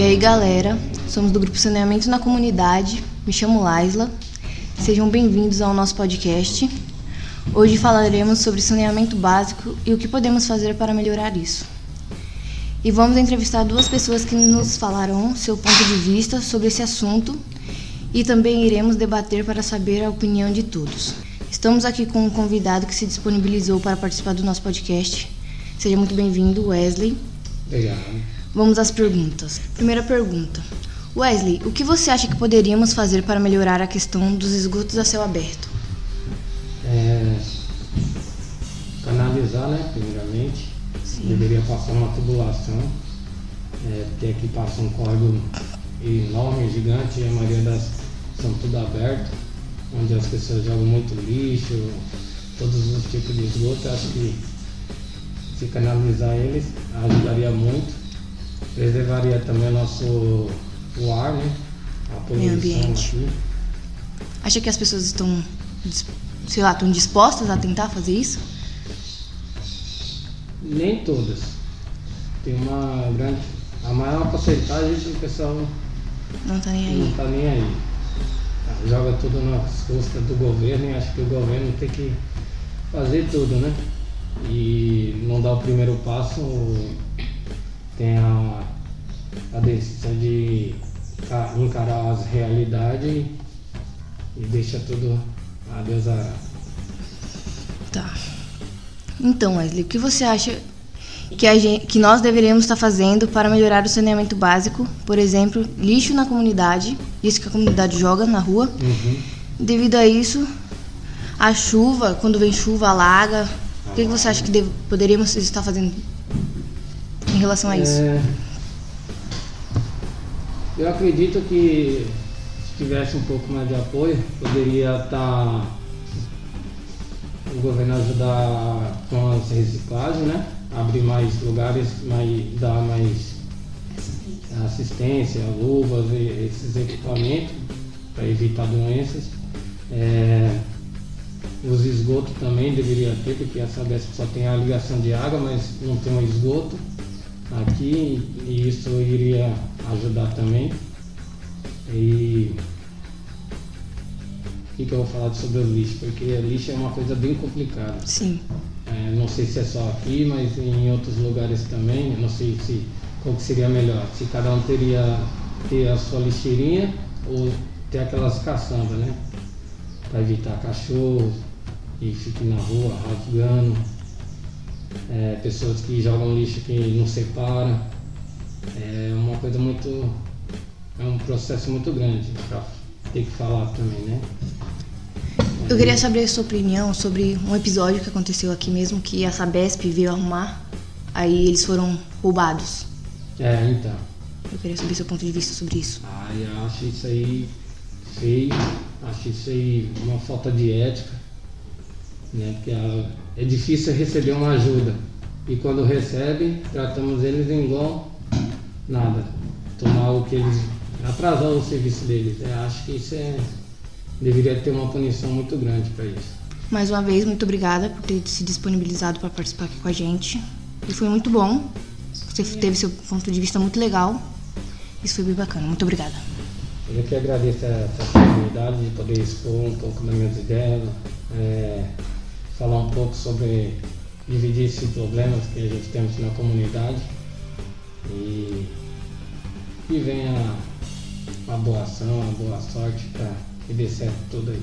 aí galera, somos do grupo Saneamento na Comunidade, me chamo Laisla, sejam bem-vindos ao nosso podcast. Hoje falaremos sobre saneamento básico e o que podemos fazer para melhorar isso. E vamos entrevistar duas pessoas que nos falarão seu ponto de vista sobre esse assunto e também iremos debater para saber a opinião de todos. Estamos aqui com um convidado que se disponibilizou para participar do nosso podcast. Seja muito bem-vindo, Wesley. Obrigado. Vamos às perguntas. Primeira pergunta. Wesley, o que você acha que poderíamos fazer para melhorar a questão dos esgotos a céu aberto? É, canalizar, né, primeiramente. Sim. Deveria passar uma tubulação, é, porque aqui passa um córrego enorme, gigante, e a maioria das são tudo aberto, onde as pessoas jogam muito lixo, todos os tipos de esgoto. Acho que se canalizar eles ajudaria muito preservaria também o nosso o ar, né? A poluição ambiente. Aqui. Acha que as pessoas estão, sei lá, estão dispostas a tentar fazer isso? Nem todas. Tem uma grande. A maior porcentagem do pessoal não está nem aí. Não tá nem aí. Joga tudo nas costas do governo e acha que o governo tem que fazer tudo, né? E não dá o primeiro passo tem a, a decisão de encarar as realidades e deixa tudo a Deus a... Tá. Então, Wesley, o que você acha que, a gente, que nós deveríamos estar fazendo para melhorar o saneamento básico? Por exemplo, lixo na comunidade, isso que a comunidade joga na rua. Uhum. Devido a isso, a chuva, quando vem chuva, alaga. O que, que você acha que deve, poderíamos estar fazendo relação a isso? É, eu acredito que se tivesse um pouco mais de apoio, poderia estar tá, o governo ajudar com as reciclagens, né? Abrir mais lugares, mais, dar mais assistência, luvas, e esses equipamentos para evitar doenças. É, os esgotos também deveria ter, porque a Sabesp só tem a ligação de água, mas não tem um esgoto aqui e isso iria ajudar também. E o que, que eu vou falar sobre o lixo? Porque lixo é uma coisa bem complicada. Sim. É, não sei se é só aqui, mas em outros lugares também. Não sei se qual seria melhor. Se cada um teria ter a sua lixeirinha ou ter aquelas caçambas, né? Para evitar cachorro e fique na rua rasgando é, pessoas que jogam lixo que não separam. É uma coisa muito. É um processo muito grande para ter que falar também, né? Eu queria saber a sua opinião sobre um episódio que aconteceu aqui mesmo, que a Sabesp veio arrumar, aí eles foram roubados. É, então. Eu queria saber seu ponto de vista sobre isso. Ah, eu acho isso aí feio, acho isso aí uma falta de ética, né? Porque a, é difícil receber uma ajuda. E quando recebem, tratamos eles igual nada. Tomar o que eles. atrasar o serviço deles. É, acho que isso é. deveria ter uma punição muito grande para isso. Mais uma vez, muito obrigada por ter se disponibilizado para participar aqui com a gente. E foi muito bom. Você teve seu ponto de vista muito legal. Isso foi bem bacana. Muito obrigada. Eu que agradeço essa oportunidade de poder expor um pouco das minhas ideias. É falar um pouco sobre dividir esses problemas que a gente tem na comunidade e que venha a boa ação, a boa sorte para que dê certo tudo aí.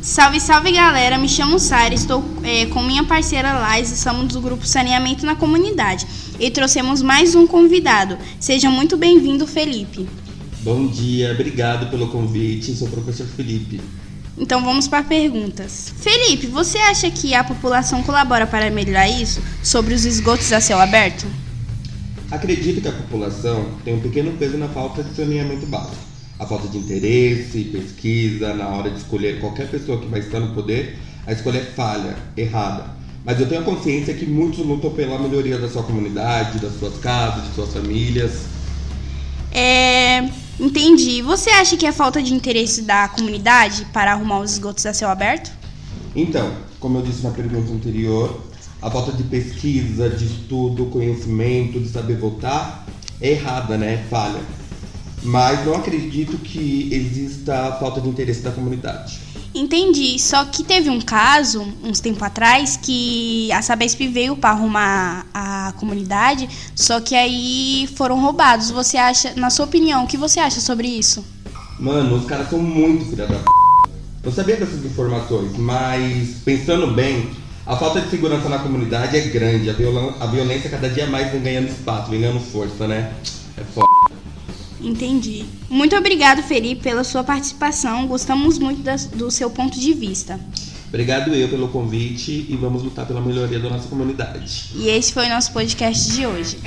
Salve, salve galera, me chamo Sara, estou é, com minha parceira Lais e somos do grupo Saneamento na Comunidade e trouxemos mais um convidado. Seja muito bem-vindo, Felipe. Bom dia, obrigado pelo convite, sou o professor Felipe. Então vamos para perguntas. Felipe, você acha que a população colabora para melhorar isso sobre os esgotos a céu aberto? Acredito que a população tem um pequeno peso na falta de saneamento básico. A falta de interesse, pesquisa, na hora de escolher qualquer pessoa que vai estar no poder, a escolha é falha, errada. Mas eu tenho a consciência que muitos lutam pela melhoria da sua comunidade, das suas casas, de suas famílias. É, Entendi. Você acha que é falta de interesse da comunidade para arrumar os esgotos a céu aberto? Então, como eu disse na pergunta anterior, a falta de pesquisa, de estudo, conhecimento, de saber votar é errada, né? Falha. mas não acredito que exista falta de interesse da comunidade. Entendi. Só que teve um caso, uns tempo atrás, que a Sabesp veio para arrumar a comunidade, só que aí foram roubados. Você acha, na sua opinião, o que você acha sobre isso? Mano, os caras são muito filha da p. Eu sabia dessas informações, mas pensando bem, a falta de segurança na comunidade é grande. A, a violência cada dia mais vem ganhando espaço, vem ganhando força, né? É foda. Entendi. Muito obrigado, Felipe, pela sua participação. Gostamos muito das- do seu ponto de vista. Obrigado eu pelo convite e vamos lutar pela melhoria da nossa comunidade. E esse foi o nosso podcast de hoje.